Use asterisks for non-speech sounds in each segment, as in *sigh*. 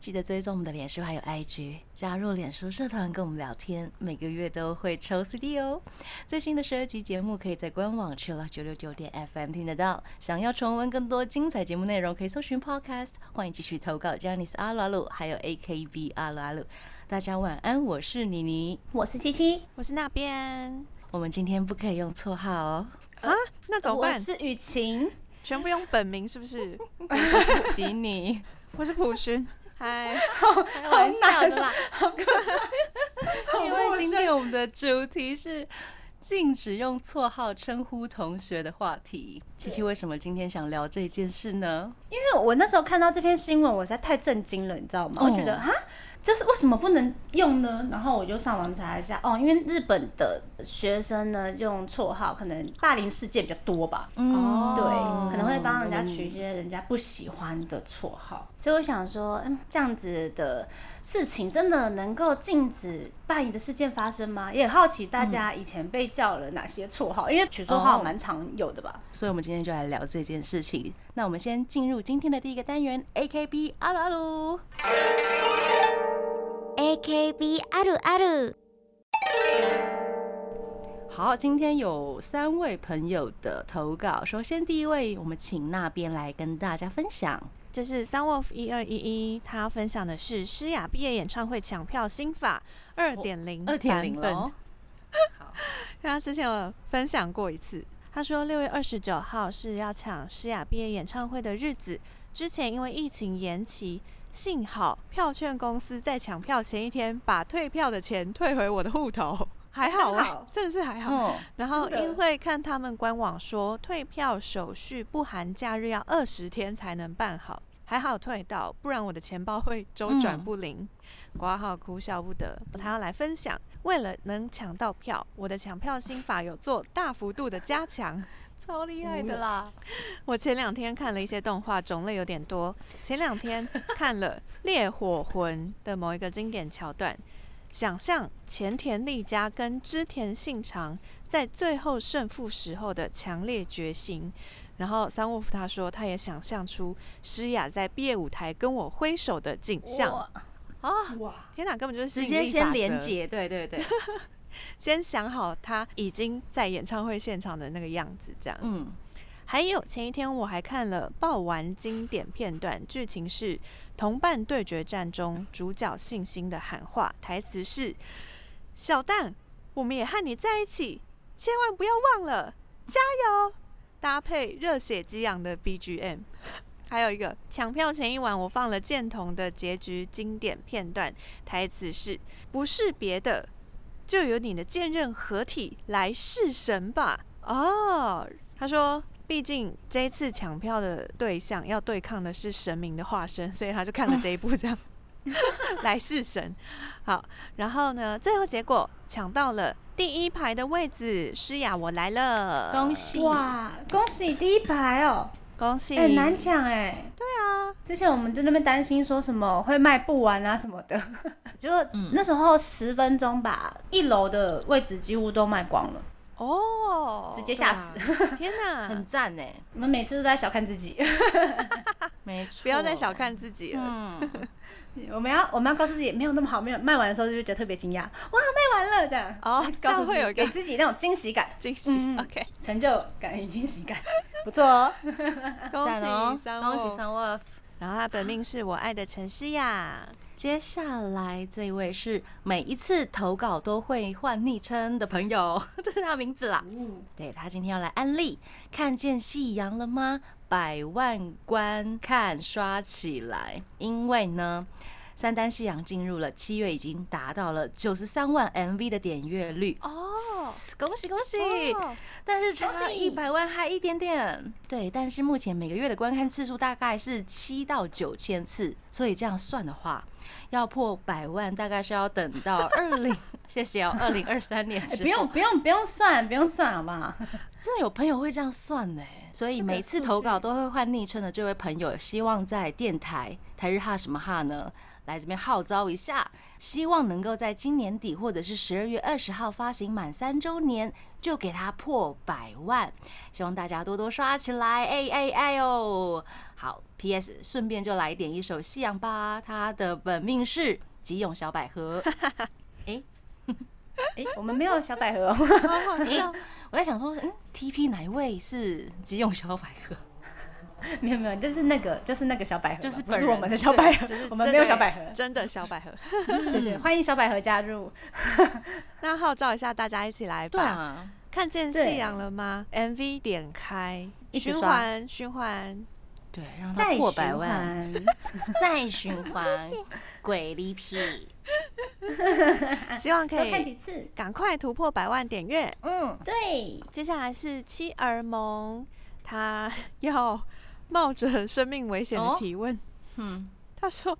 记得追踪我们的脸书还有 IG，加入脸书社团跟我们聊天，每个月都会抽 CD 哦。最新的十二集节目可以在官网 l l 九六九点 FM 听得到。想要重温更多精彩节目内容，可以搜寻 Podcast。欢迎继续投稿 j a n i c e 阿鲁阿鲁，还有 AKB 阿鲁阿鲁。大家晚安，我是妮妮，我是七七，我是那边。我们今天不可以用绰号哦。啊，那怎么办？我是雨晴，全部用本名是不是？对不起你，我是普勋。嗨，*laughs* 开玩笑的啦，因为 *laughs* 今天我们的主题是禁止用绰号称呼同学的话题。琪琪为什么今天想聊这件事呢？因为我那时候看到这篇新闻，我实在太震惊了，你知道吗？我觉得啊。这是为什么不能用呢？然后我就上网查一下哦，因为日本的学生呢用绰号，可能霸凌事件比较多吧。哦，对，可能会帮人家取一些人家不喜欢的绰号。所以我想说，嗯，这样子的事情真的能够禁止霸凌的事件发生吗？也好奇大家以前被叫了哪些绰号，因为取绰号蛮常有的吧。所以我们今天就来聊这件事情。那我们先进入今天的第一个单元，A K B 阿鲁阿鲁。A K B 阿鲁阿鲁，好，今天有三位朋友的投稿。首先第一位，我们请那边来跟大家分享。这是 Sunwolf 一二一一，他要分享的是诗雅毕业演唱会抢票新法二点零二点零本。好，*laughs* 他之前有分享过一次，他说六月二十九号是要抢诗雅毕业演唱会的日子，之前因为疫情延期。幸好票券公司在抢票前一天把退票的钱退回我的户头，*laughs* 还好啊，真的是还好。然后因为看他们官网说退票手续不含假日要二十天才能办好，还好退到，不然我的钱包会周转不灵。挂号哭笑不得，他要来分享，为了能抢到票，我的抢票心法有做大幅度的加强。超厉害的啦！我前两天看了一些动画，种类有点多。前两天看了《烈火魂》的某一个经典桥段，想象前田利家跟织田信长在最后胜负时候的强烈决心。然后三沃夫他说，他也想象出诗雅在毕业舞台跟我挥手的景象。啊！哇！天哪，根本就是直接先连接，对对对。*laughs* *laughs* 先想好他已经在演唱会现场的那个样子，这样。嗯，还有前一天我还看了爆完经典片段，剧情是同伴对决战中主角信心的喊话，台词是：“小蛋，我们也和你在一起，千万不要忘了，加油！”搭配热血激昂的 BGM，*laughs* 还有一个抢票前一晚我放了剑童的结局经典片段，台词是：“不是别的。”就由你的剑刃合体来弑神吧！哦，他说，毕竟这一次抢票的对象要对抗的是神明的化身，所以他就看了这一部，这样 *laughs* 来弑神。好，然后呢，最后结果抢到了第一排的位置，诗雅我来了，恭喜哇！恭喜第一排哦。恭喜！很难抢哎。对啊，之前我们在那边担心说什么会卖不完啊什么的，*laughs* 结果那时候十分钟吧，一楼的位置几乎都卖光了。哦，直接吓死！*laughs* 天哪，很赞哎！我们每次都在小看自己，*laughs* 没错，不要再小看自己了。嗯。我们要我们要告诉自己没有那么好，没有卖完的时候就觉得特别惊讶，哇，卖完了这样哦，告诉会有给自己那种惊喜感，惊喜，OK，成就感与惊喜感，*laughs* 不错哦，*laughs* 恭喜恭喜三 wolf，然后他本命是我爱的陈诗雅，接下来这一位是每一次投稿都会换昵称的朋友，*laughs* 这是他名字啦，对他今天要来安利，看见夕阳了吗？百万观看刷起来，因为呢，三单夕阳进入了七月，已经达到了九十三万 MV 的点阅率哦，恭喜恭喜！但是差一百万还一点点，对，但是目前每个月的观看次数大概是七到九千次，所以这样算的话，要破百万大概是要等到 *laughs* 二零谢谢哦。二零二三年不用不用不用算，不用算，好不好？真的有朋友会这样算呢，所以每次投稿都会换昵称的这位朋友，希望在电台台日哈什么哈呢？来这边号召一下，希望能够在今年底或者是十二月二十号发行满三周年，就给它破百万。希望大家多多刷起来，哎哎哎哦！好，P.S. 顺便就来点一首夕阳吧，他的本命是吉永小百合。*laughs* 哎哎，*laughs* 我们没有小百合，好笑。*laughs* 我在想说，嗯，T.P. 哪一位是吉永小百合？*laughs* 没有没有，就是那个就是那个小百合，就是不是我们的小百合，就是我们没有小百合，真的小百合。对 *laughs* 对，*laughs* 欢迎小百合加入。那号召一下大家一起来吧。看见夕阳了吗？MV 点开，循环循环，对，让它破百万，再循环，鬼力屁。希望可以看几次，赶快突破百万点阅。嗯，对。接下来是妻儿萌，他要。冒着生命危险的提问，嗯，他说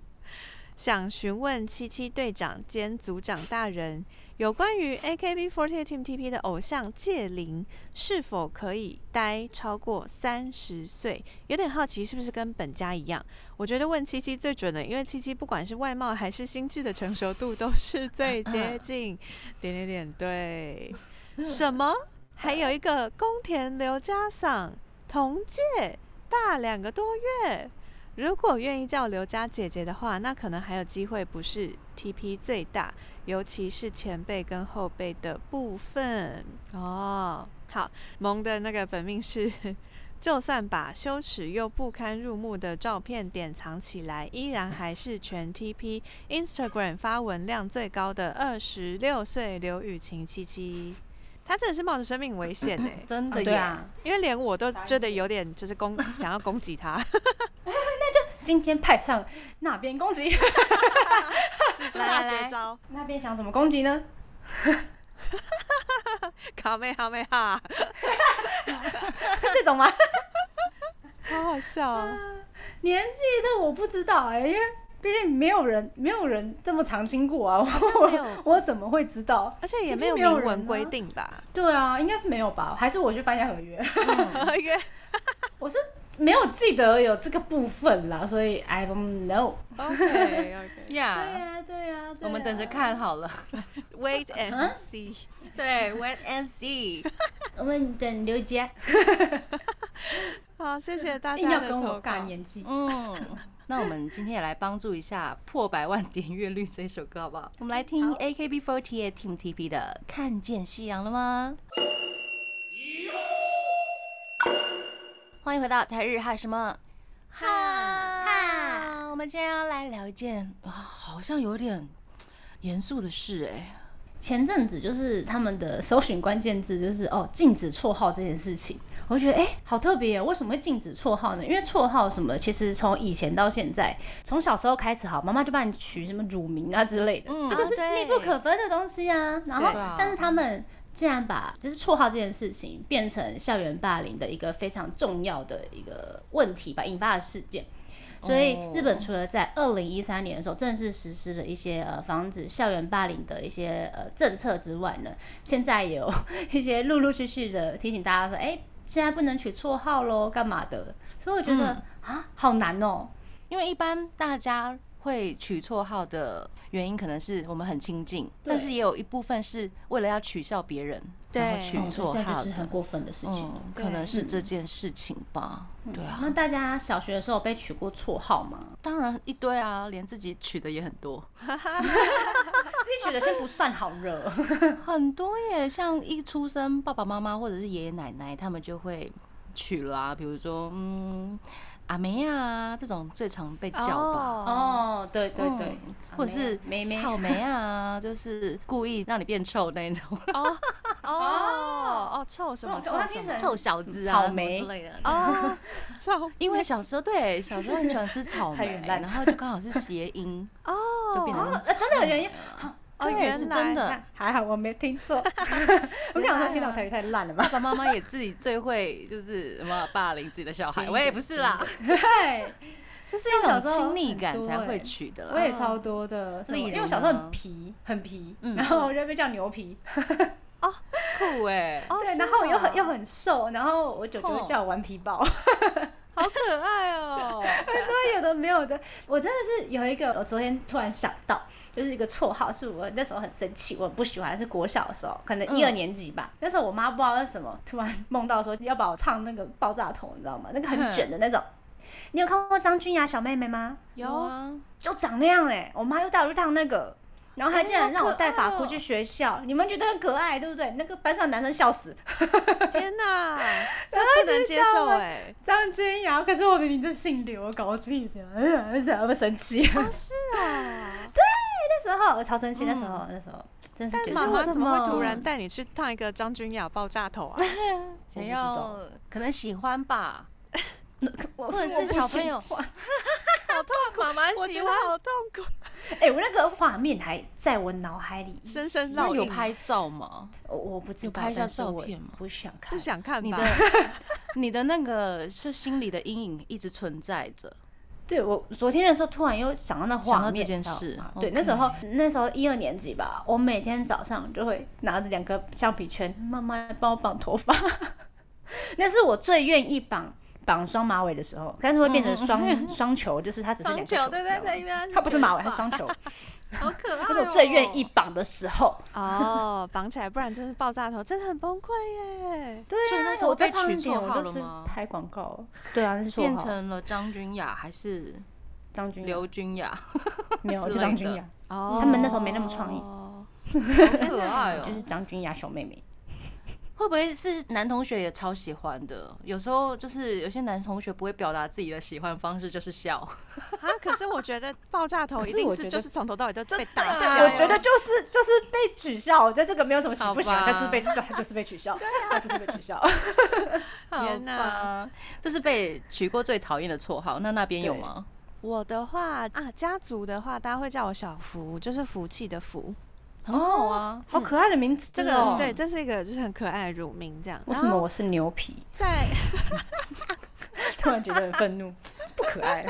想询问七七队长兼组长大人，有关于 AKB48 Team TP 的偶像戒灵是否可以待超过三十岁？有点好奇，是不是跟本家一样？我觉得问七七最准的，因为七七不管是外貌还是心智的成熟度都是最接 *laughs* 近。点点点，对，什么？还有一个宫田刘家桑同届。大两个多月，如果愿意叫刘家姐姐的话，那可能还有机会不是 TP 最大，尤其是前辈跟后辈的部分哦。好，萌的那个本命是，就算把羞耻又不堪入目的照片典藏起来，依然还是全 TP Instagram 发文量最高的二十六岁刘雨晴七七。他真的是冒着生命危险呢，*laughs* 真的呀，因为连我都觉得有点就是攻 *laughs* 想要攻击他，*laughs* 那就今天派上那边攻击，使出大绝招，那边想怎么攻击呢？卡妹哈妹哈，这种吗？好好笑啊，年纪的我不知道哎，因为。毕竟没有人，没有人这么常经过啊！*laughs* 我我怎么会知道？而且也没有明文规定吧？对啊，应该是没有吧？还是我去翻一下合约？*laughs* 合约？*laughs* 我是没有记得有这个部分啦，所以 I don't know。OK OK。对呀对呀，我们等着看好了。Wait and see。对，Wait and see。我们等刘杰。好，谢谢大家的投稿。年纪，嗯。那我们今天也来帮助一下破百万点阅率这首歌好不好？我们来听 AKB48 Team TP 的《看见夕阳了吗》。欢迎回到台日哈什么哈哈。我们今天要来聊一件啊，好像有点严肃的事哎。前阵子就是他们的搜寻关键字就是哦，禁止绰号这件事情。我觉得哎，好特别哦！为什么会禁止绰号呢？因为绰号什么，其实从以前到现在，从小时候开始，好，妈妈就帮你取什么乳名啊之类的，这个是密不可分的东西啊。然后，但是他们竟然把就是绰号这件事情变成校园霸凌的一个非常重要的一个问题吧，引发的事件。所以日本除了在二零一三年的时候正式实施了一些呃防止校园霸凌的一些呃政策之外呢，现在有 *laughs* 一些陆陆续续的提醒大家说，哎。现在不能取绰号喽，干嘛的？所以我觉得啊，好难哦。因为一般大家会取绰号的原因，可能是我们很亲近，但是也有一部分是为了要取笑别人，然后取绰号，这是很过分的事情。可能是这件事情吧。对啊。那大家小学的时候被取过绰号吗？当然一堆啊，连自己取的也很多。*laughs* 取的先不算好惹，*laughs* 很多耶。像一出生，爸爸妈妈或者是爷爷奶奶，他们就会取了啊。比如说，嗯，阿梅啊，这种最常被叫吧。哦，对对对，或者是草莓啊，就是故意让你变臭那种。哦哦哦，臭什么？臭什么？臭小子啊，草莓之类的。哦，臭。因为小时候对小时候很喜欢吃草莓，*laughs* 然后就刚好是谐音哦，就变成真的原因。哦，原是真的，还好我没听错。*laughs* 我想说听到台语太烂了吧？爸爸妈妈也自己最会就是什么霸凌自己的小孩，我也不是啦。这是一种亲密感才会取的。我也超多的，因为我小时候很皮，很皮，然后我就被叫牛皮。哦，酷哎！*laughs* 对，然后又很又很瘦，然后我舅舅叫我顽皮豹，*laughs* 好可爱哦。很多有的没有的，我真的是有一个，我昨天突然想到，就是一个绰号，是我那时候很生气，我很不喜欢，是国小的时候，可能一二年级吧。那时候我妈不知道为什么突然梦到说要把我烫那个爆炸头，你知道吗？那个很卷的那种。你有看过张君雅小妹妹吗？有啊，就长那样哎。我妈又带我去烫那个。然后还竟然让我带发箍去学校，你们觉得很可爱，对不对？那个班上男生笑死，*laughs* 天哪，*laughs* 真不能接受哎！张君雅，可是我明明就姓刘，搞屁事啊！为什么生气？是啊，*laughs* 对，那时候我超生气，那时候那时候真是。但妈妈怎么会突然带你去烫一个张君雅爆炸头啊？想要可能喜欢吧。或者是小朋友，好痛苦，妈妈我觉得好痛苦。哎，我那个画面还在我脑海里深深烙印。有拍照吗？我我不知道，拍一下照片吗？不想看，不想看。你的你的那个是心里的阴影一直存在着。对我昨天的时候突然又想到那画面这件事。对，那时候那时候一二年级吧，我每天早上就会拿着两个橡皮圈，妈妈帮我绑头发。*laughs* 那是我最愿意绑。绑双马尾的时候，但是会变成双双球，就是它只是两个球，对对对，它不是马尾，它是双球，好可爱。那是我最愿意绑的时候哦，绑起来，不然真是爆炸头，真的很崩溃耶。对啊，那时候我被取绰号了吗？拍广告，对啊，那是变成了张君雅还是张君刘君雅？没有，就张君雅。哦，他们那时候没那么创意，好可爱哦，*laughs* 就是张君雅小妹妹。会不会是男同学也超喜欢的？有时候就是有些男同学不会表达自己的喜欢方式，就是笑 *laughs* 啊。可是我觉得爆炸头一定是就是从头到尾都被打笑。我觉得就是就是被取笑。我觉得这个没有什么喜不喜欢，但是被就是被取笑，对，就是被取笑。天哪，这是被取过最讨厌的绰号。那那边有吗？我的话啊，家族的话，大家会叫我小福，就是福气的福。很好啊，好可爱的名字。这个对，这是一个就是很可爱的乳名，这样。为什么我是牛皮？在 *laughs* 突然觉得很愤怒，*laughs* 不可爱。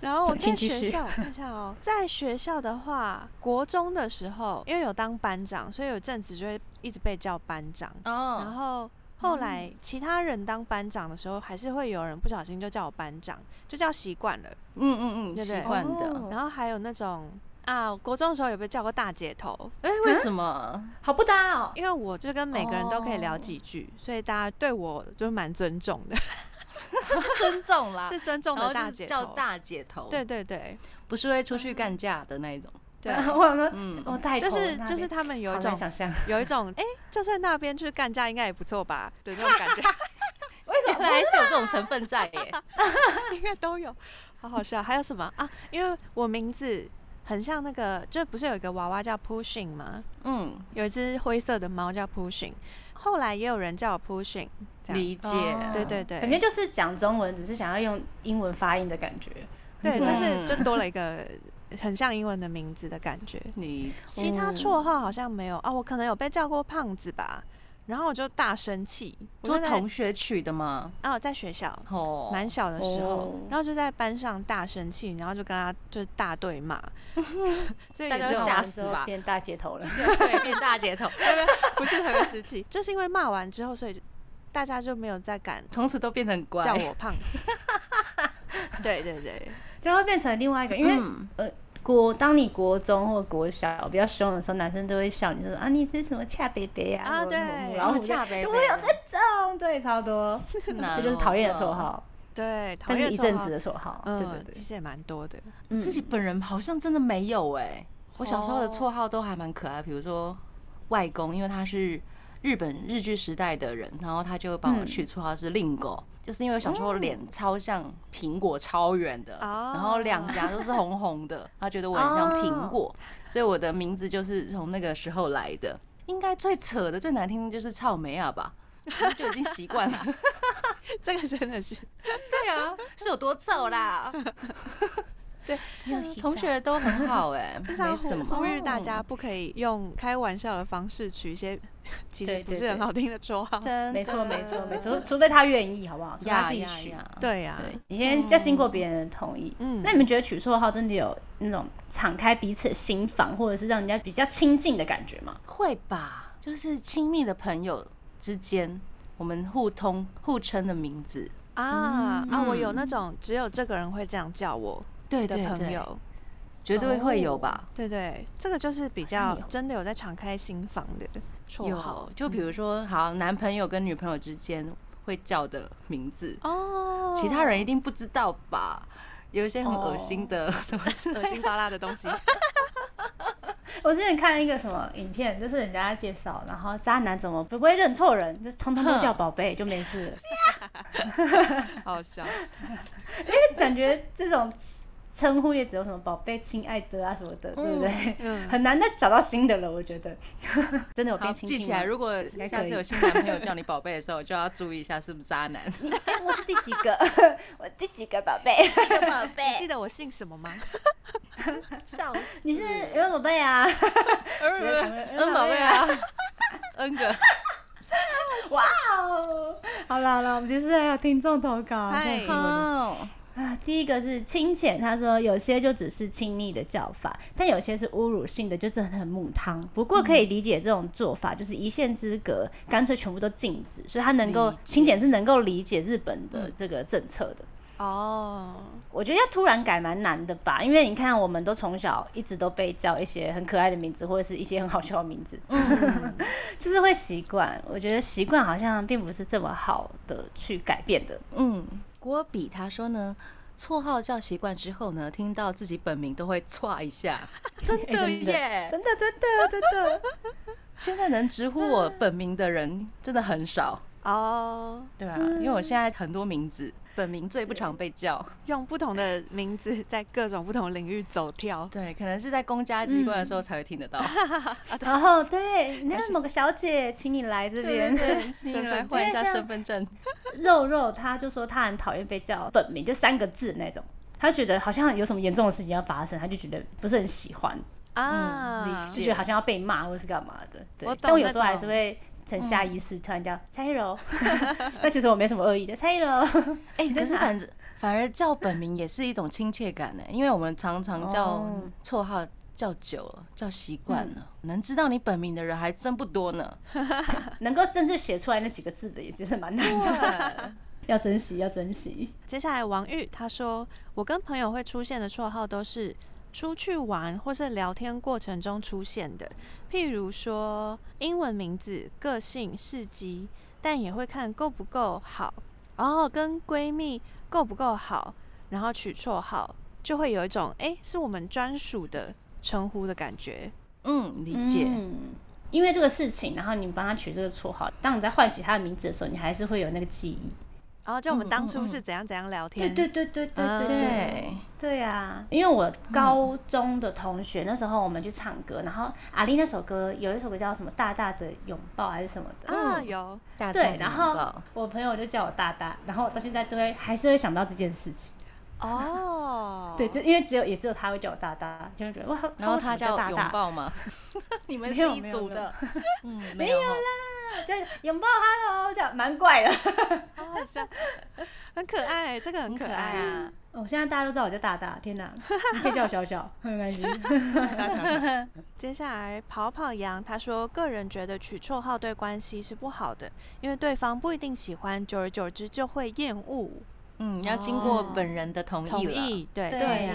然后我在学校看一下哦，在学校的话，国中的时候，因为有当班长，所以有阵子就会一直被叫班长。哦。然后后来其他人当班长的时候，还是会有人不小心就叫我班长，就叫习惯了。嗯嗯嗯，习惯的。然后还有那种。啊，国中的时候有被叫过大姐头？哎，为什么？好不搭哦。因为我就跟每个人都可以聊几句，所以大家对我就蛮尊重的。*laughs* 是尊重啦，*laughs* 是尊重的大姐叫大姐头。对对对，不是会出去干架的那一种。对，*laughs* 我们嗯，我带就是就是他们有一种想象，有一种哎，就算那边去干架应该也不错吧的那种感觉。为什么还是有这种成分在耶？应该都有，好好笑。还有什么啊？因为我名字。很像那个，就不是有一个娃娃叫 Pushing 吗？嗯，有一只灰色的猫叫 Pushing，后来也有人叫我 Pushing，理解，对对对，感觉就是讲中文，只是想要用英文发音的感觉，对，就是就多了一个很像英文的名字的感觉。你其他绰号好像没有。啊，我可能有被叫过胖子吧。然后我就大生气，就同学取的吗？哦，在学校，哦，蛮小的时候，然后就在班上大生气，然后就跟他就大对骂，*laughs* 所以大家吓死吧，*laughs* 变大街头了，对，变大街头，不是同个时期，就是因为骂完之后，所以大家就没有再敢，从此都变成乖，叫我胖子，*laughs* 对对对，就会变成另外一个，因为呃。国，当你国中或国小比较凶的时候，男生都会笑你，说啊你是什么恰贝贝啊？啊对，然后恰贝贝，都会有这种，对，超多，*laughs* 这就是讨厌的绰号，对，但是一阵子的绰号，对对对，其实也蛮多的。自己本人好像真的没有哎，我小时候的绰号都还蛮可爱，比如说外公，因为他是日本日剧时代的人，然后他就帮我取绰号是令狗。就是因为小时候脸超像苹果超圆的，然后两颊都是红红的，他觉得我很像苹果，所以我的名字就是从那个时候来的。应该最扯的、最难听的就是草莓啊吧，就已经习惯了。*laughs* 这个真的是，对啊，是有多臭啦？*laughs* 对，*laughs* 同学都很好哎，*laughs* 没什么。呼吁大家不可以用 *laughs* 开玩笑的方式取一些其实不是很好听的绰号。没错，没错，没错，除非他愿意，好不好？他自己取。对呀，你先要经过别人的同意。嗯，那你们觉得取绰号真的有那种敞开彼此心房，或者是让人家比较亲近的感觉吗？会吧，就是亲密的朋友之间，我们互通互称的名字。啊啊！我有那种只有这个人会这样叫我的朋友，绝对会有吧？对对，这个就是比较真的有在敞开心房的绰号。就比如说，好男朋友跟女朋友之间会叫的名字哦，其他人一定不知道吧？有一些很恶心的什么恶心巴拉的东西。*laughs* 我之前看一个什么影片，就是人家介绍，然后渣男怎么不会认错人，就通通都叫宝贝就没事。*laughs* 好笑，*laughs* 因为感觉这种称呼也只有什么宝贝、亲爱的啊什么的，对不对？嗯，很难再找到新的了，我觉得。*laughs* 真的有变亲记起来，如果下次有新男朋友叫你宝贝的时候，就要注意一下是不是渣男。*laughs* 我是第几个？我第几个宝贝？宝贝，记得我姓什么吗？*laughs* 笑死！你是恩宝贝啊？恩宝贝啊？恩哥。哇哦！好了好了，我们就是还有听众投稿。好啊，第一个是清浅，他说有些就只是亲昵的叫法，但有些是侮辱性的，就真的很母汤。不过可以理解这种做法，就是一线之隔，干脆全部都禁止。所以他能够清浅是能够理解日本的这个政策的。哦，我觉得要突然改蛮难的吧，因为你看，我们都从小一直都被叫一些很可爱的名字，或者是一些很好笑的名字，嗯，*laughs* 就是会习惯。我觉得习惯好像并不是这么好的去改变的。嗯，郭比他说呢，绰号叫习惯之后呢，听到自己本名都会歘一下，*laughs* 真的耶，真的真的真的。现在能直呼我本名的人真的很少 *laughs* 哦，对啊，因为我现在很多名字。本名最不常被叫，用不同的名字在各种不同领域走跳。对，可能是在公家机关的时候才会听得到。然 *laughs* 后，对，那某个小姐，请你来这边，请你来换一下身份证。*laughs* 肉肉，他就说他很讨厌被叫本名，就三个字那种，他觉得好像有什么严重的事情要发生，他就觉得不是很喜欢啊，就觉得好像要被骂或是干嘛的。对，但我有时候还是会。成下意识突然叫蔡依柔，*laughs* 但其实我没什么恶意的蔡依柔。哎，*laughs* 可是反正反而叫本名也是一种亲切感呢，因为我们常常叫绰号叫久了，叫习惯了，能知道你本名的人还真不多呢。*laughs* 能够甚至写出来那几个字的也真的蛮难的，要珍惜，要珍惜。接下来王玉他说，我跟朋友会出现的绰号都是。出去玩或是聊天过程中出现的，譬如说英文名字、个性、事迹，但也会看够不够好，然后跟闺蜜够不够好，然后取绰号，就会有一种哎，是我们专属的称呼的感觉。嗯，理解。嗯，因为这个事情，然后你帮他取这个绰号，当你在唤起他的名字的时候，你还是会有那个记忆。然后我们当初是怎样怎样聊天？对对对对对对对对啊！因为我高中的同学那时候我们去唱歌，然后阿丽那首歌有一首歌叫什么“大大的拥抱”还是什么的？啊有。大对，然后我朋友就叫我大大，然后到现在都会还是会想到这件事情。哦，对，就因为只有也只有他会叫我大大，就会觉得哇，然后他叫拥抱吗？*laughs* 你们是一组的？*laughs* 嗯，没有啦。就拥抱，Hello，这样蛮怪的，*laughs* 好像很可爱，这个很可爱啊！哦，现在大家都知道我叫大大，天哪，可以叫我小小，很开心。大小小。接下来跑跑羊，他说个人觉得取绰号对关系是不好的，因为对方不一定喜欢，久而久之就会厌恶。嗯，要经过本人的同意。同意，对对呀。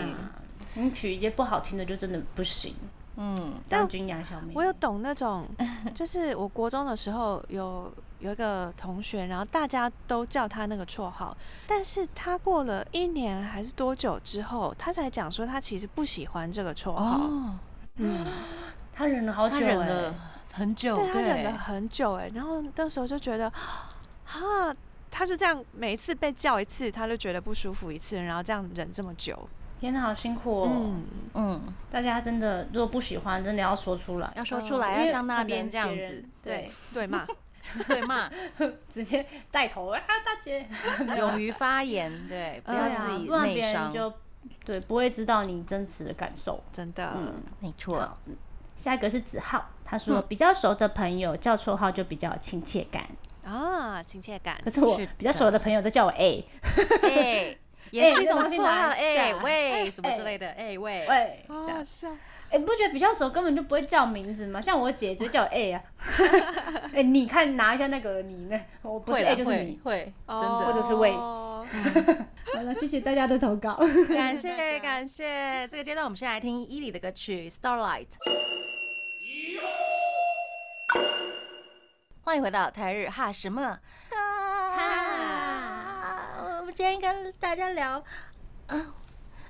你取一些不好听的，就真的不行。嗯，张君雅小妹，我有懂那种，*laughs* 就是我国中的时候有有一个同学，然后大家都叫他那个绰号，但是他过了一年还是多久之后，他才讲说他其实不喜欢这个绰号。嗯，他忍了好久，忍了很久，对他忍了很久哎，然后那时候就觉得，*gasps* 哈，他是这样每一次被叫一次，他就觉得不舒服一次，然后这样忍这么久。天哪，好辛苦哦！嗯。嗯，大家真的如果不喜欢，真的要说出来，要说出来，要像那边这样子，对对。骂，*laughs* 对骂，直接带头啊，大姐，*laughs* 勇于发言，对，不要自己内伤，就对，不会知道你真实的感受。真的，嗯。没错。下一个是子浩，他说比较熟的朋友叫绰号就比较有亲切感啊，亲切感。可是我比较熟的朋友都叫我 A，哎，*laughs* 也是一种绰号，哎喂什么之类的，哎喂喂，好好笑。哎，不觉得比较熟根本就不会叫名字吗？像我姐就叫 A 啊。*laughs* 哎，你看拿一下那个你呢？我不是 A 就是你，会真的，或者是喂。*laughs* 好了，谢谢大家的投稿，感谢感谢。这个阶段我们先来听伊里的歌曲《Starlight》。欢迎回到台日哈什么？哈，我们今天跟大家聊，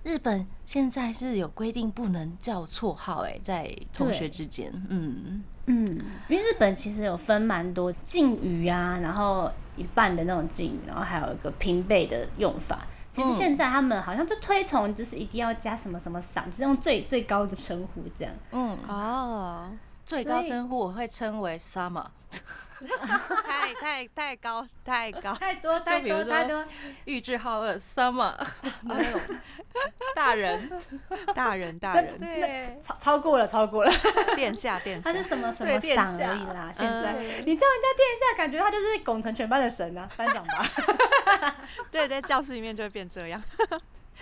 日本现在是有规定不能叫绰号，哎，在同学之间，嗯嗯，因为日本其实有分蛮多敬语啊，然后一半的那种敬语，然后还有一个平辈的用法。其实现在他们好像就推崇，就是一定要加什么什么嗓，就是用最最高的称呼这样。嗯哦，最高称呼我会称为 summer。*laughs* 太太太高太高太多 *laughs* 太多太多，玉置浩二 summer *laughs* 那种大人大人大人，对超超过了超过了，殿下殿下，他是什么什么赏而已啦。现在你叫人家殿下，感觉他就是拱成全班的神啊，班长吧？对，在教室里面就会变这样，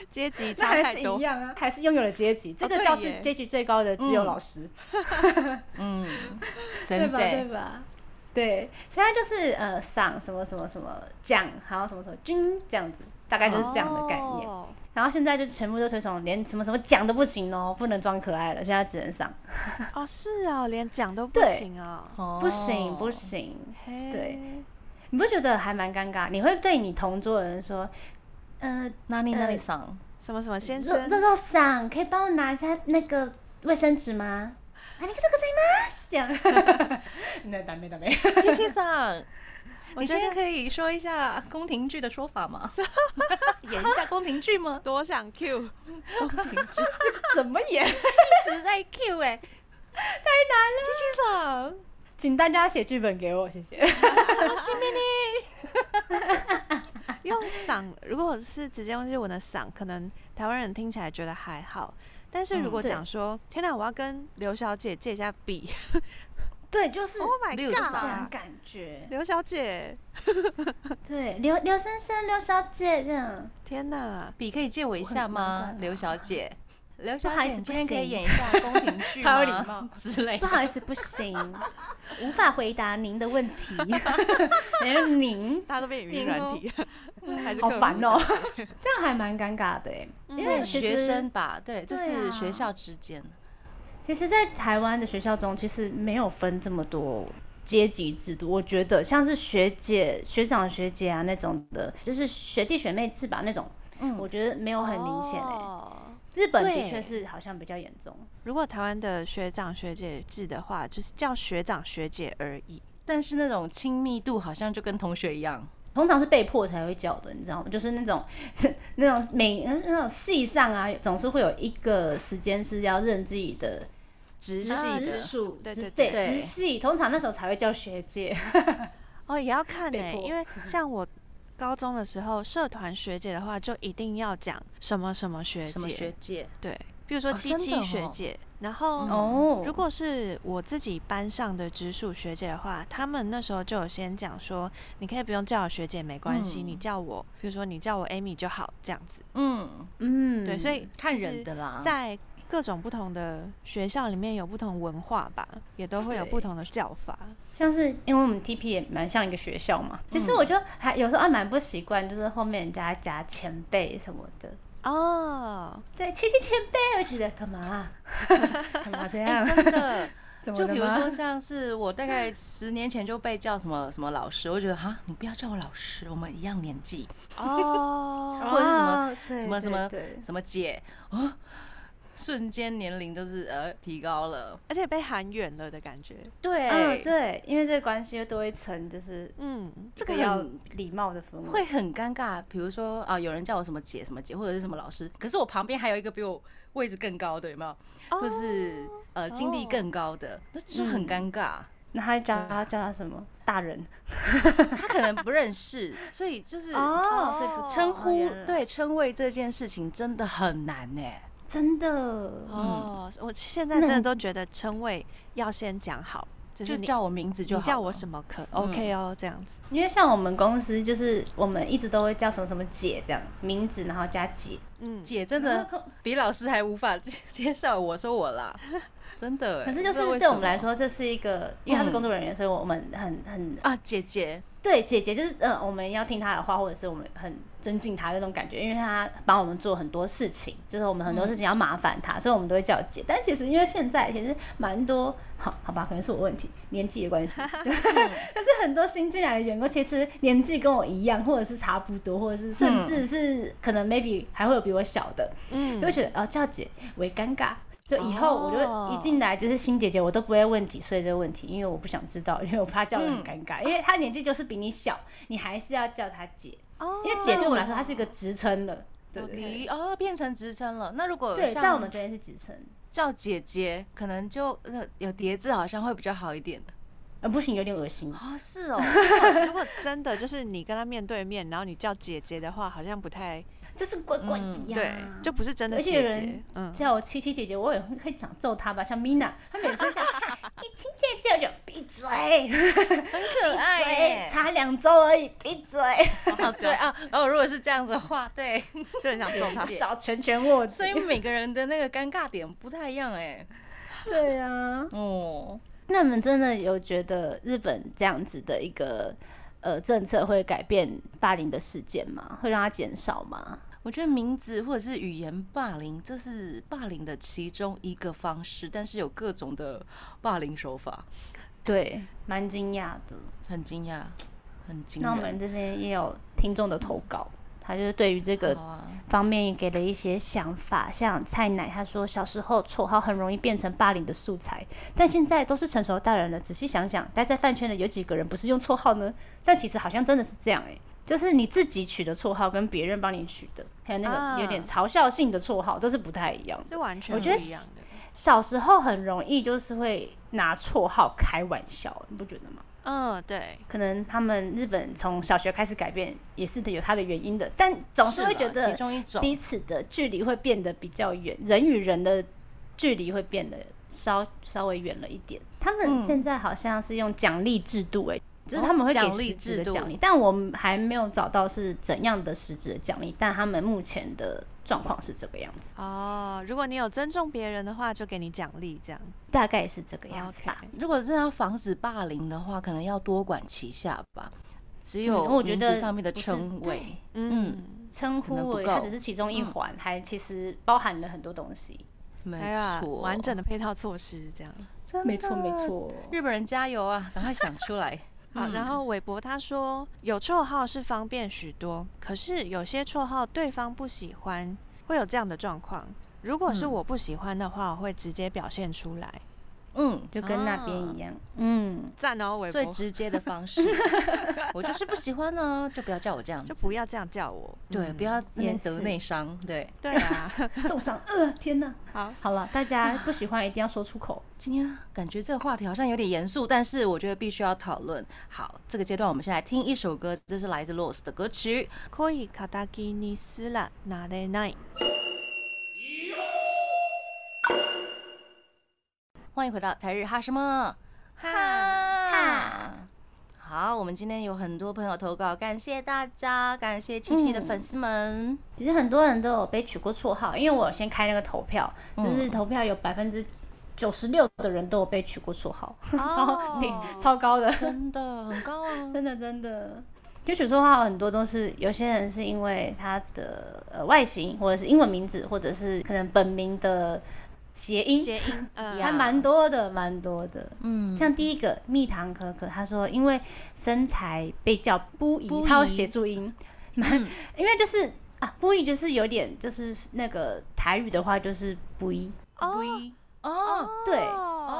阶级差太多一样啊，还是拥有了阶级。这个教室阶级最高的只有老师，嗯，对吧？对吧？对，现在就是呃，赏什么什么什么奖，还有什么什么军这样子，大概就是这样的概念。然后现在就全部都推崇，连什么什么奖都不行哦，不能装可爱了，现在只能上。哦，是啊，连奖都不行啊，不行不行。对，你不觉得还蛮尴尬？你会对你同桌的人说，呃，哪里哪里赏，什么什么先生，这种赏可以帮我拿一下那个卫生纸吗？ありがとうございます 这样，*laughs* 那ダメダメ。七七桑，*laughs* 你现在可以说一下宫廷剧的说法吗？*laughs* 演一下宫廷剧吗？多想 Q 宫廷剧，怎么演？一直在 Q 哎，太难了。七七桑，请大家写剧本给我，谢谢。西米尼，用嗓，如果是直接用日文的嗓，可能台湾人听起来觉得还好。 但是如果讲说，天哪，我要跟刘小姐借一下笔，*laughs* 对，就是 Oh my God，这样感觉。刘小姐，*laughs* 对，刘刘先生，刘小姐这样。天哪，笔可以借我一下吗？刘小姐，刘小姐，今天可以演一下宫廷 *laughs* 剧吗？超礼貌之类。不好意思，不行，*laughs* 无法回答您的问题。*laughs* 您，大家都被语音软体。好烦哦，这样还蛮尴尬的哎，因为学生吧，对，这是学校之间。其实，在台湾的学校中，其实没有分这么多阶级制度。我觉得像是学姐、学长、学姐啊那种的，就是学弟学妹制吧那种，嗯，我觉得没有很明显哎。日本的确是好像比较严重。如果台湾的学长学姐制的话，就是叫学长学姐而已，但是那种亲密度好像就跟同学一样。通常是被迫才会叫的，你知道吗？就是那种 *laughs* 那种每那种系上啊，总是会有一个时间是要认自己的直系直属，对对对，直系。通常那时候才会叫学姐。哦，也要看 *laughs* 呢，因为像我高中的时候，社团学姐的话，就一定要讲什么什么学姐，学姐，对。比如说七七学姐，然后如果是我自己班上的直属学姐的话，他们那时候就有先讲说，你可以不用叫我学姐，没关系，你叫我，比如说你叫我 Amy 就好，这样子。嗯。嗯，对，所以看人的啦，在各种不同的学校里面有不同文化吧，也都会有不同的叫法。像是因为我们 TP 也蛮像一个学校嘛，其实我就还有时候还蛮不习惯，就是后面人家加前辈什么的。哦，对，七七前辈，我觉得干嘛？*laughs* 干嘛这样？真的，*laughs* 就比如说像是我大概十年前就被叫什么什么老师，我觉得哈，你不要叫我老师，我们一样年纪哦，*laughs* 或者是什么什么什么什么姐哦。瞬间年龄都是呃提高了，而且被喊远了的感觉。对，嗯对，因为这个关系又多一层，就是嗯，这个要礼貌的氛围，会很尴尬。比如说啊，有人叫我什么姐什么姐，或者是什么老师，可是我旁边还有一个比我位置更高的，有没有？或是呃经历更高的，那就很尴尬。那他叫他叫他什么？大人，*laughs* 他可能不认识，所以就是哦，所以称呼对称谓这件事情真的很难呢，真的。哦。我现在真的都觉得称谓要先讲好，就是叫我名字就你叫我什么可 OK 哦，这样子。因为像我们公司就是我们一直都会叫什么什么姐这样名字，然后加姐，嗯，姐真的比老师还无法接受我说我啦。*laughs* 真的，可是就是对我们来说，这是一个，因为他是工作人员，所以我们很很啊，姐姐，对姐姐就是呃，我们要听她的话，或者是我们很尊敬他那种感觉，因为他帮我们做很多事情，就是我们很多事情要麻烦她，所以我们都会叫姐。但其实因为现在其实蛮多，好好吧，可能是我问题，年纪的关系，*laughs* *laughs* 但是很多新进来的员工其实年纪跟我一样，或者是差不多，或者是甚至是可能 maybe 还会有比我小的，嗯，就会觉得哦叫姐为尴尬。就以后我就一进来就是新姐姐，我都不会问几岁这个问题，因为我不想知道，因为我怕叫人很尴尬。因为她年纪就是比你小，你还是要叫她姐，因为姐对我们来说，她是一个职称了。对哦，变成职称了。那如果对在我们这边是职称，叫姐姐可能就有叠字，好像会比较好一点的。呃，不行，有点恶心啊。是哦，*laughs* 如果真的就是你跟她面对面，然后你叫姐姐的话，好像不太。就是乖乖一样，对，就不是真的姐姐。嗯，叫我七七姐姐，我也会讲揍她吧，像 Mina，她每次讲你亲姐姐就闭嘴，很可爱，差两周而已，闭嘴。对啊，然后如果是这样子的话，对，就很想揍他，少拳拳握所以每个人的那个尴尬点不太一样哎。对呀，哦，那你们真的有觉得日本这样子的一个？呃，政策会改变霸凌的事件吗？会让它减少吗？我觉得名字或者是语言霸凌，这是霸凌的其中一个方式，但是有各种的霸凌手法。对，蛮惊讶的，很惊讶，很惊讶。那我们这边也有听众的投稿。他就是对于这个方面也给了一些想法，像蔡奶他说小时候绰号很容易变成霸凌的素材，但现在都是成熟大人了，仔细想想，待在饭圈的有几个人不是用绰号呢？但其实好像真的是这样哎，就是你自己取的绰号跟别人帮你取的，还有那个有点嘲笑性的绰号都是不太一样，是完全我觉得小时候很容易就是会拿绰号开玩笑，你不觉得吗？嗯，对，可能他们日本从小学开始改变，也是有它的原因的，但总是会觉得彼此的距离会变得比较远，人与人的距离会变得稍稍微远了一点。他们现在好像是用奖励制度，哎，就是他们会给实质的奖励，但我们还没有找到是怎样的实质的奖励，但他们目前的。状况是这个样子哦。如果你有尊重别人的话，就给你奖励，这样大概是这个样子吧。如果真的要防止霸凌的话，可能要多管齐下吧。只有我觉得上面的称谓，嗯，称呼它只是其中一环，还其实包含了很多东西。没错，完整的配套措施这样。没错没错，日本人加油啊！赶快想出来。好，然后韦伯他说有绰号是方便许多，可是有些绰号对方不喜欢，会有这样的状况。如果是我不喜欢的话，我会直接表现出来。嗯，就跟那边一样。嗯，赞哦，韦伯最直接的方式。*laughs* 我就是不喜欢呢，就不要叫我这样，就不要这样叫我。对，不要那边得内伤。对，对啊，重伤。呃，天哪。好，好了，大家不喜欢一定要说出口。*laughs* 今天感觉这个话题好像有点严肃，但是我觉得必须要讨论。好，这个阶段我们先来听一首歌，这是来自 Lost 的歌曲。可以卡达基尼斯拉拿雷奈。欢迎回到台日哈什么哈哈。好，我们今天有很多朋友投稿，感谢大家，感谢七七的粉丝们。其实很多人都有被取过绰号，因为我先开那个投票，就是投票有百分之九十六的人都有被取过绰号，*laughs* 超超高的，真的很高啊，真 *laughs* 的真的。就取绰号很多都是有些人是因为他的呃外形，或者是英文名字，或者是可能本名的。谐音，谐音，*laughs* 还蛮多的，蛮多的。嗯，像第一个蜜糖可可，他说因为身材被叫不宜，他要写注音，*laughs* 因为就是啊，不宜就是有点就是那个台语的话就是不宜，不宜，哦，对，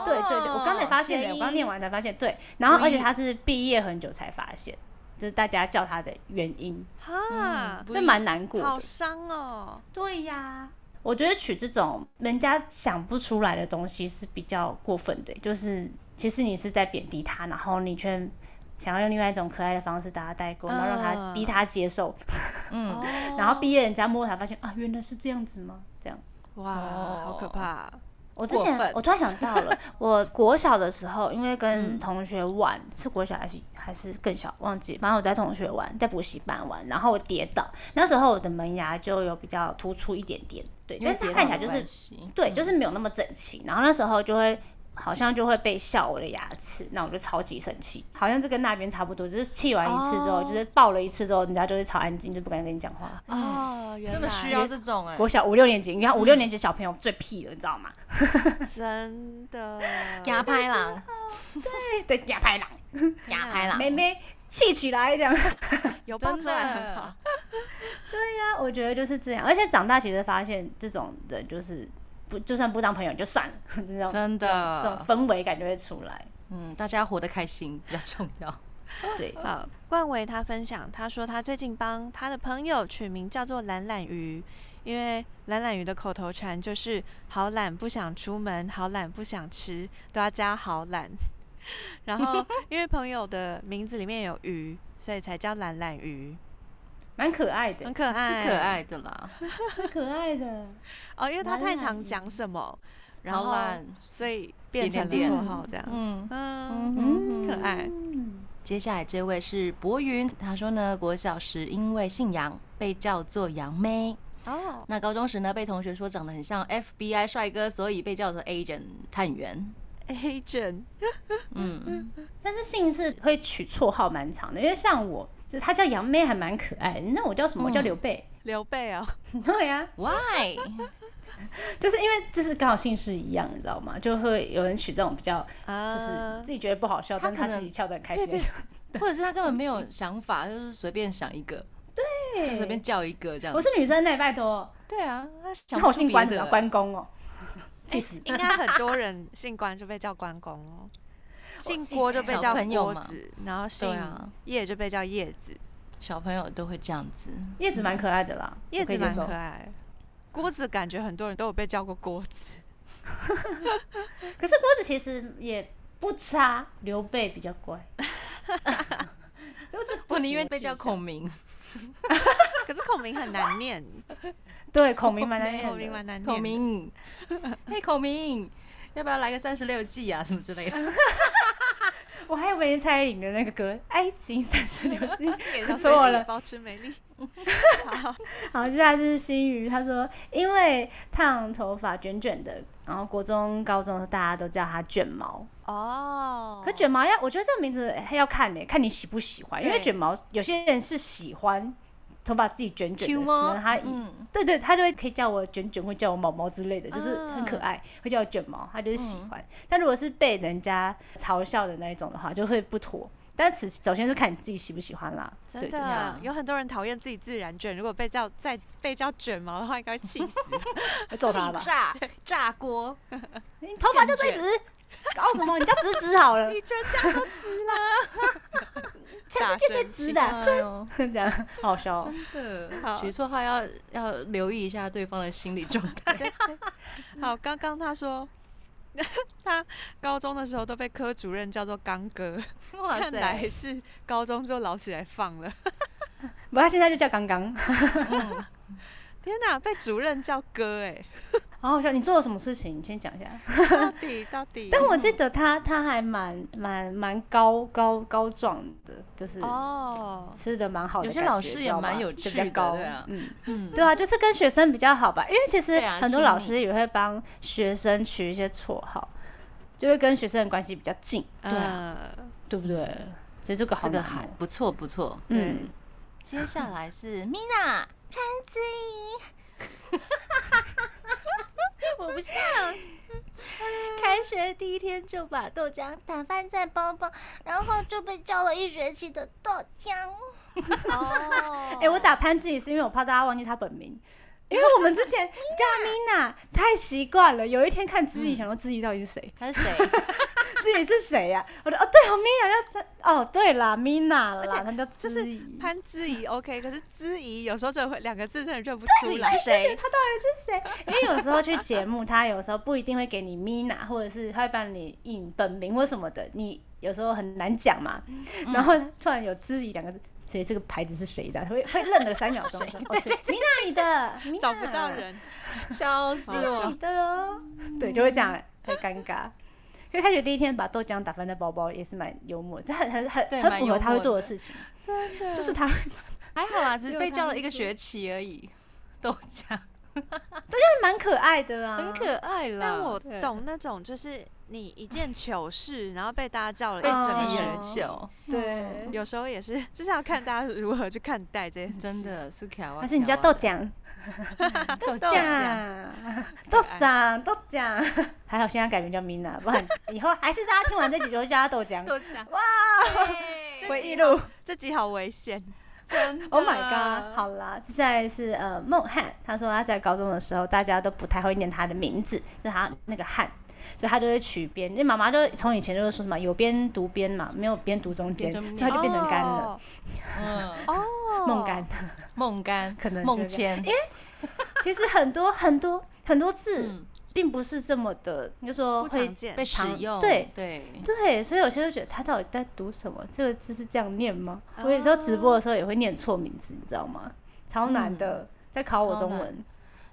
对对对，我刚才发现的，我刚念完才发现，对，然后而且他是毕业很久才发现，就是大家叫他的原因，哈，这蛮难过，好伤哦，对呀。我觉得取这种人家想不出来的东西是比较过分的，就是其实你是在贬低他，然后你却想要用另外一种可爱的方式打他代沟，然后让他逼他接受。嗯，*laughs* 然后毕业人家摸他发现啊，原来是这样子吗？这样，哇，好可怕。我之前我突然想到了，我国小的时候，因为跟同学玩，是国小还是还是更小，忘记。反正我在同学玩，在补习班玩，然后我跌倒，那时候我的门牙就有比较突出一点点，对，但是看起来就是，对，就是没有那么整齐。然后那时候就会。好像就会被笑我的牙齿，那我就超级生气。好像这跟那边差不多，就是气完一次之后，就是爆了一次之后，人家就会超安静，就不敢跟你讲话。哦，真的需要这种哎。国小五六年级，你看五六年级小朋友最屁了，你知道吗？*laughs* 真的。牙拍狼。对对，牙拍狼，牙拍狼。妹妹气起来这样。*laughs* 有爆出来很好。*laughs* 对呀，我觉得就是这样。而且长大其实发现，这种人就是不。就算不当朋友就算了，*laughs* 这种真的这种氛围感就会出来。嗯，大家活得开心比较重要。对，好，冠伟他分享，他说他最近帮他的朋友取名叫做懒懒鱼，因为懒懒鱼的口头禅就是好懒不想出门，好懒不想吃，都要加好懒。*laughs* 然后因为朋友的名字里面有鱼，所以才叫懒懒鱼。蛮可爱的，很可爱，是可爱的啦，可爱的哦，因为他太常讲什么，然后所以变成了绰号这样，嗯嗯，可爱。接下来这位是博云，他说呢，国小时因为姓杨被叫做杨妹哦，那高中时呢被同学说长得很像 FBI 帅哥，所以被叫做 Agent 探员，Agent，嗯，但是姓氏会取绰号蛮长的，因为像我。就是他叫杨妹，还蛮可爱。那我叫什么？我叫刘备。刘备啊，*laughs* 对呀。Why？*laughs* 就是因为这是刚好姓氏一样，你知道吗？就会有人取这种比较，就是自己觉得不好笑，但他自己笑得很开心。*laughs* 或者是他根本没有想法，就是随便想一个，对，就随便叫一个这样。我是女生呢，拜托。对啊，那我姓关的，关公哦。应该很多人姓关就被叫关公哦。*laughs* 姓郭就被叫郭子，然后姓叶就被叫叶子，小朋友都会这样子。叶子蛮可爱的啦，叶子蛮可爱。郭子感觉很多人都有被叫过郭子，*laughs* 可是郭子其实也不差，刘备比较乖。*laughs* 我宁愿被叫孔明，可是孔明很难念。对，孔明蛮难 *laughs* 念，孔明蛮难念。孔明，*laughs* 嘿，孔明。要不要来个三十六计啊，什么之类的？*laughs* 我还以为蔡依林的那个歌《爱情三十六计》，错了，保持美丽。好，好，接下来是新宇，他说因为烫头发卷卷的，然后国中、高中大家都叫他卷毛哦。可卷毛要，我觉得这个名字要看呢，看你喜不喜欢，因为卷毛有些人是喜欢。头发自己卷卷的，可能他，对对，他就会可以叫我卷卷，会叫我毛毛之类的，就是很可爱，会叫我卷毛，他就是喜欢。但如果是被人家嘲笑的那一种的话，就会不妥。但此首先是看你自己喜不喜欢啦。真的，有很多人讨厌自己自然卷，如果被叫 *laughs* 再被叫卷毛的话，应该气死，*laughs* 揍他吧，炸炸锅，*laughs* 你头发就最直，*laughs* 搞什么？你叫直直好了，你全家都直了。*laughs* 全世界最直的，*laughs* 这样好笑，真的。举错话要要留意一下对方的心理状态。好，刚刚他说他高中的时候都被科主任叫做刚哥，看来是高中就老起来放了。不，他现在就叫刚刚。天哪，被主任叫哥哎！好好笑，你做了什么事情？你先讲一下。到底到底？*laughs* 但我记得他他还蛮蛮蛮高高高壮的，就是哦，吃的蛮好的。有些老师也蛮有趣的，对啊，嗯嗯，对啊，就是跟学生比较好吧。因为其实很多老师也会帮学生取一些绰号，就会跟学生的关系比较近，对啊，对不对？所以这个好，这个还不错不错。嗯，接下来是 Mina 潘子怡。*laughs* 我不像，开学第一天就把豆浆打翻在包包，然后就被叫了一学期的豆浆。哦，哎，我打潘志怡是因为我怕大家忘记他本名，*laughs* 因为我们之前叫 Mina 太习惯了。有一天看志怡，想说志怡到底是谁？他是谁？知怡是谁呀？我说哦，对哦，Mina 要哦，对啦，Mina 啦，他叫就是潘姿怡，OK。*laughs* 可是姿怡有时候真的会两个字真的认不出来是谁，他到底是谁？因为有时候去节目，他有时候不一定会给你 Mina，或者是他会帮你印本名或什么的，你有时候很难讲嘛。然后突然有姿怡两个字。所以这个牌子是谁的？会会愣了三秒钟。*laughs* 对对，米娜你的，找不到人，*laughs* 笑死我。的哦，对，就会这样，很尴尬。因为开学第一天把豆浆打翻在包包，也是蛮幽默，这很很很很符合他会做的事情。真的，就是他还好啦，只是被叫了一个 *laughs* 学期而已。豆浆。*laughs* 这就蛮可爱的啊，很可爱啦。但我懂那种，就是你一件糗事，然后被大家叫了一整个糗。对，有时候也是，就是要看大家如何去看待这件事。真的是卡哇，还是你叫豆浆？*laughs* 豆浆，*laughs* 豆浆，豆浆。还好现在改名叫 Mina，不然以后还是大家听完这集就会叫他豆浆。豆浆，哇，回忆录，这集好危险。Oh my god！好啦，接下来是呃孟汉，他说他在高中的时候，大家都不太会念他的名字，就他那个汉，所以他就会取边。因为妈妈就从以前就是说什么有边读边嘛，没有边读中间，所以他就变成干了。嗯哦，*laughs* 孟干，孟干，可能孟谦。*laughs* 因为其实很多很多很多字。并不是这么的，你就说会被使用，对对对，所以有些人觉得他到底在读什么？这个字是这样念吗？我有时候直播的时候也会念错名字，你知道吗？超难的，在考我中文，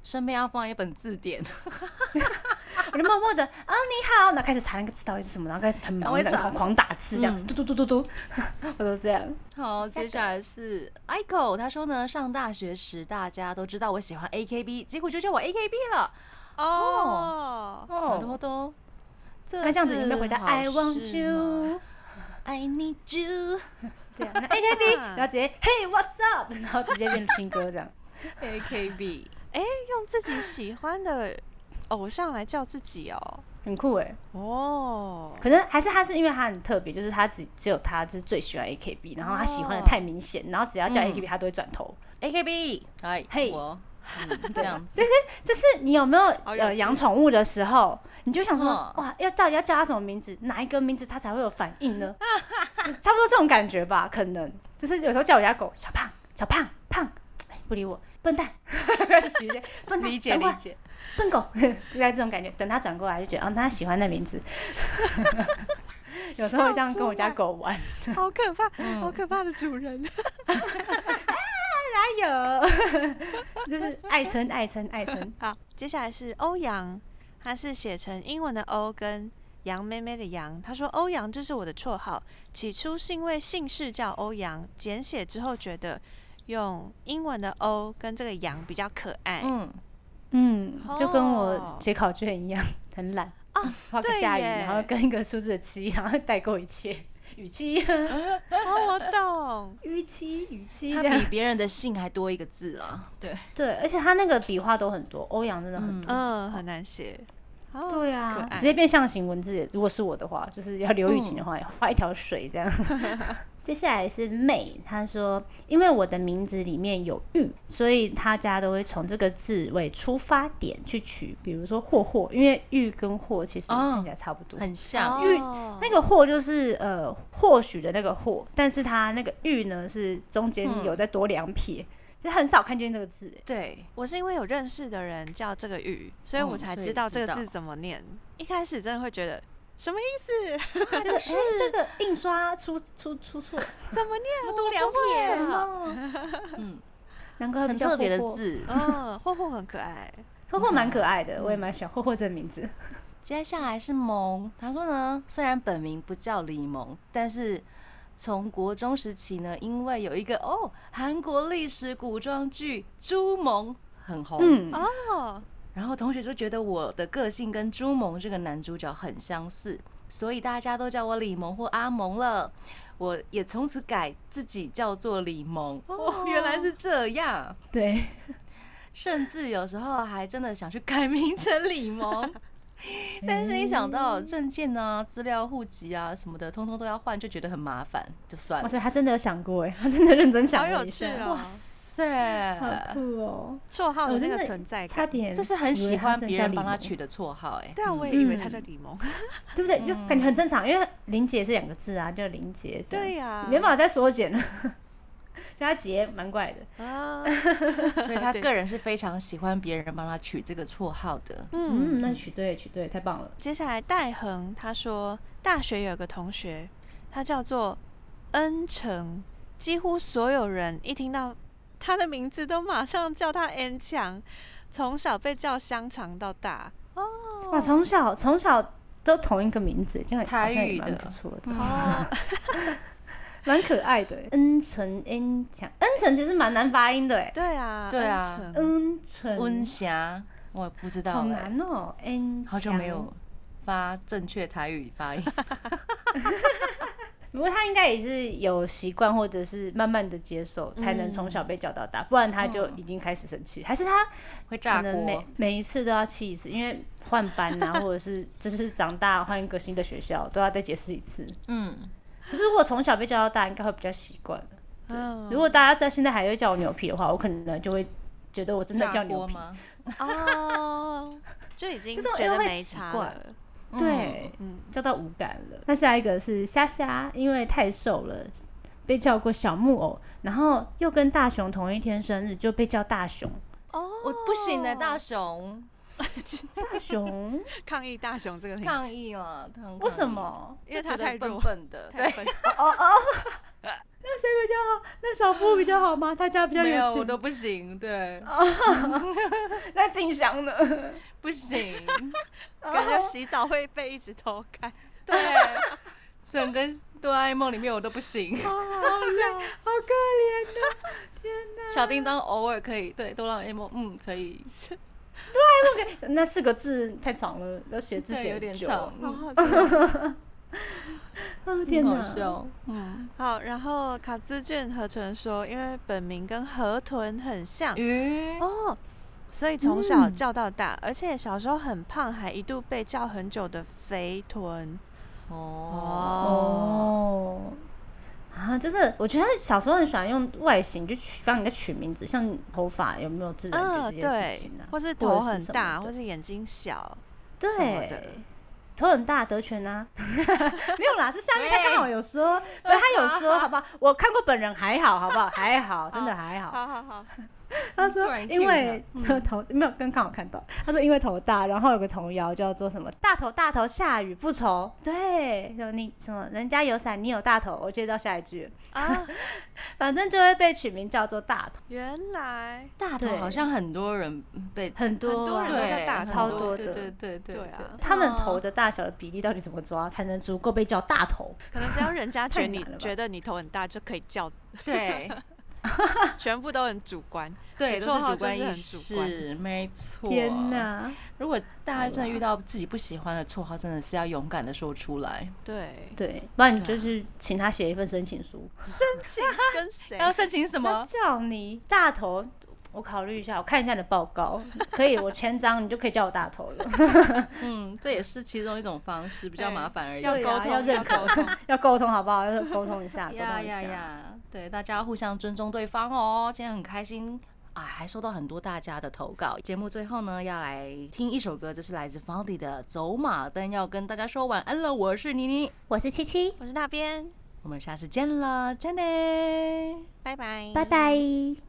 身边要放一本字典，*laughs* 我就默默的啊你好，然后开始查那个字到底是什么，然后开始很忙的狂狂打字，这样嘟嘟嘟嘟嘟，*laughs* 我都这样。好，接下来是 Ico，他说呢，上大学时大家都知道我喜欢 AKB，结果就叫我 AKB 了。哦，哦，多多，那这样子有没有回答？I want you, *laughs* I need you，*laughs* 这样 AKB，*laughs* 然后直接 Hey what's up，然后直接变新歌这样。AKB，哎，用自己喜欢的偶像来叫自己哦，很酷哎。哦，可能还是他是因为他很特别，就是他只只有他是最喜欢 AKB，然后他喜欢的太明显，然后只要叫 AKB 他都会转头。AKB，哎，嘿。这样子，就是就是你有没有呃养宠物的时候，你就想说哇，要到底要叫它什么名字，哪一个名字它才会有反应呢？*laughs* 差不多这种感觉吧，可能。就是有时候叫我家狗小胖小胖胖，不理我，笨蛋，*laughs* 理解理解，笨狗，*laughs* 就在这种感觉，等它转过来就觉得哦，它喜欢的名字，有时候会这样跟我家狗玩，好可怕，好可怕的主人。哪有？*laughs* 就是爱称爱称爱称。好，接下来是欧阳，他是写成英文的欧跟杨妹妹的杨。他说欧阳这是我的绰号，起初是因为姓氏叫欧阳，简写之后觉得用英文的欧跟这个杨比较可爱。嗯嗯，就跟我写考卷一样，很懒啊，*laughs* 画个下雨，然后跟一个数字的七，然后代购一切。语气，哦，我懂，语气，语气，他比别人的姓还多一个字了，对。对，而且他那个笔画都很多，欧阳真的很多，嗯，很难写，对啊，直接变象形文字，如果是我的话，就是要刘雨晴的话，画一条水这样。*laughs* 接下来是妹，她说：“因为我的名字里面有玉，所以她家都会从这个字为出发点去取，比如说霍霍，因为玉跟霍其实看起来差不多，很像。玉那个霍就是呃或许的那个霍，但是它那个玉呢是中间有再多两撇，就很少看见这个字。对我是因为有认识的人叫这个玉，所以我才知道这个字怎么念。一开始真的会觉得。”什么意思？*laughs* 这是这个印刷出出出错，*laughs* 怎么念？怎么多两撇？*laughs* 嗯，难怪很特别的字。嗯，霍霍很可爱，霍霍蛮可爱的，我也蛮喜欢霍霍这个名字。接下来是萌，他说呢，虽然本名不叫李萌，但是从国中时期呢，因为有一个哦，韩国历史古装剧《朱蒙》很红。嗯哦。然后同学就觉得我的个性跟朱蒙这个男主角很相似，所以大家都叫我李蒙或阿蒙了。我也从此改自己叫做李蒙。哦，原来是这样。对，甚至有时候还真的想去改名 *laughs* 成李萌，*laughs* *laughs* 但是一想到证件啊、资料、户籍啊什么的，通通都要换，就觉得很麻烦，就算了。哇塞，他真的有想过哎，他真的认真想过一下。哇塞。塞，好酷哦！*laughs* 绰号的那个存在感，差点这是很喜欢别人帮他取的绰号，哎，对啊，我也以为他叫李萌，*laughs* 对不对？就感觉很正常，因为林杰是两个字啊，叫林杰，对呀，没办法再缩减了。*laughs* 叫他杰蛮怪的。啊，*laughs* 所以他个人是非常喜欢别人帮他取这个绰号的。嗯，那取对取对，太棒了。接下来戴恒他说，大学有个同学，他叫做恩成，几乎所有人一听到他的名字都马上叫他 N 强，从小被叫香肠到大。哦，哇，从小从小都同一个名字，这样台语的。不错的。哦。*laughs* 蛮可爱的，恩成恩强，恩成其实蛮难发音的哎。对啊，对啊，恩成温霞，我不知道，好难哦。恩，好久没有发正确台语发音。*laughs* 不过他应该也是有习惯，或者是慢慢的接受，才能从小被教到大，不然他就已经开始生气，还是他会炸锅，每每一次都要气一次，因为换班啊，*laughs* 或者是就是长大换一个新的学校，都要再解释一次。嗯。可是如果从小被叫到大，应该会比较习惯如果大家在现在还会叫我牛皮的话，我可能就会觉得我真的叫牛皮 *laughs* 哦，就已经 *laughs* 觉得没差了。对，叫到无感了。那下一个是虾虾，因为太瘦了，被叫过小木偶，然后又跟大熊同一天生日，就被叫大熊。哦，我不行的，大熊。*laughs* 大熊 *laughs* 抗议，大熊这个抗议了，为什么？因为他太笨笨的，对。哦 *laughs* 哦，那谁比较好？那小夫比较好吗？他家比较有钱，我都不行。对。那静香呢？不行，感觉洗澡会被一直偷看。对，整个哆啦 A 梦里面我都不行。好累，好可怜的，天哪！小叮当偶尔可以，对，哆啦 A 梦，嗯，可以。对，OK，那四个字太长了，要写字写有点长。啊，*laughs* 天哪！嗯，好。然后卡兹卷合成说，因为本名跟河豚很像，哦，所以从小叫到大，而且小时候很胖，还一度被叫很久的肥豚。哦。啊，就是我觉得小时候很喜欢用外形就帮人家取名字，像头发有没有自然卷这件事情啊，或是头很大，或是眼睛小，对，头很大德全啊，*laughs* 没有啦，是下面他刚好有说，对他有说，*laughs* 好不好？我看过本人还好，好不好？还好，真的还好，好好好。*laughs* 他说：“因为 *laughs* 头没有刚刚好看到。”他说：“因为头大，然后有个童谣叫做什么‘大头大头下雨不愁’。对，说你什么人家有伞，你有大头。我接到下一句啊，*laughs* 反正就会被取名叫做大头。原来大头好像很多人被很多很多人都叫大头，超多的。对对对对啊！他们头的大小的比例到底怎么抓才能足够被叫大头？可能只要人家觉得你觉得你头很大就可以叫。对。” *laughs* 全部都很主观，对，都是主观意识，没错。天哪！如果大家真的遇到自己不喜欢的绰号，真的是要勇敢的说出来。对对，不然你就是请他写一份申请书。申请跟谁？*laughs* 要申请什么？叫你大头。我考虑一下，我看一下你的报告，*laughs* 可以，我签章，你就可以叫我大头了。*laughs* 嗯，这也是其中一种方式，比较麻烦而已。要沟通，要认可，*laughs* 要沟通，好不好？要沟通一下，沟通一下。对，大家互相尊重对方哦。今天很开心啊，还收到很多大家的投稿。节目最后呢，要来听一首歌，这是来自 Fondy 的《走马灯》，要跟大家说晚安了。我是妮妮，我是七七，我是那边，我们下次见了，真的，拜拜，拜拜。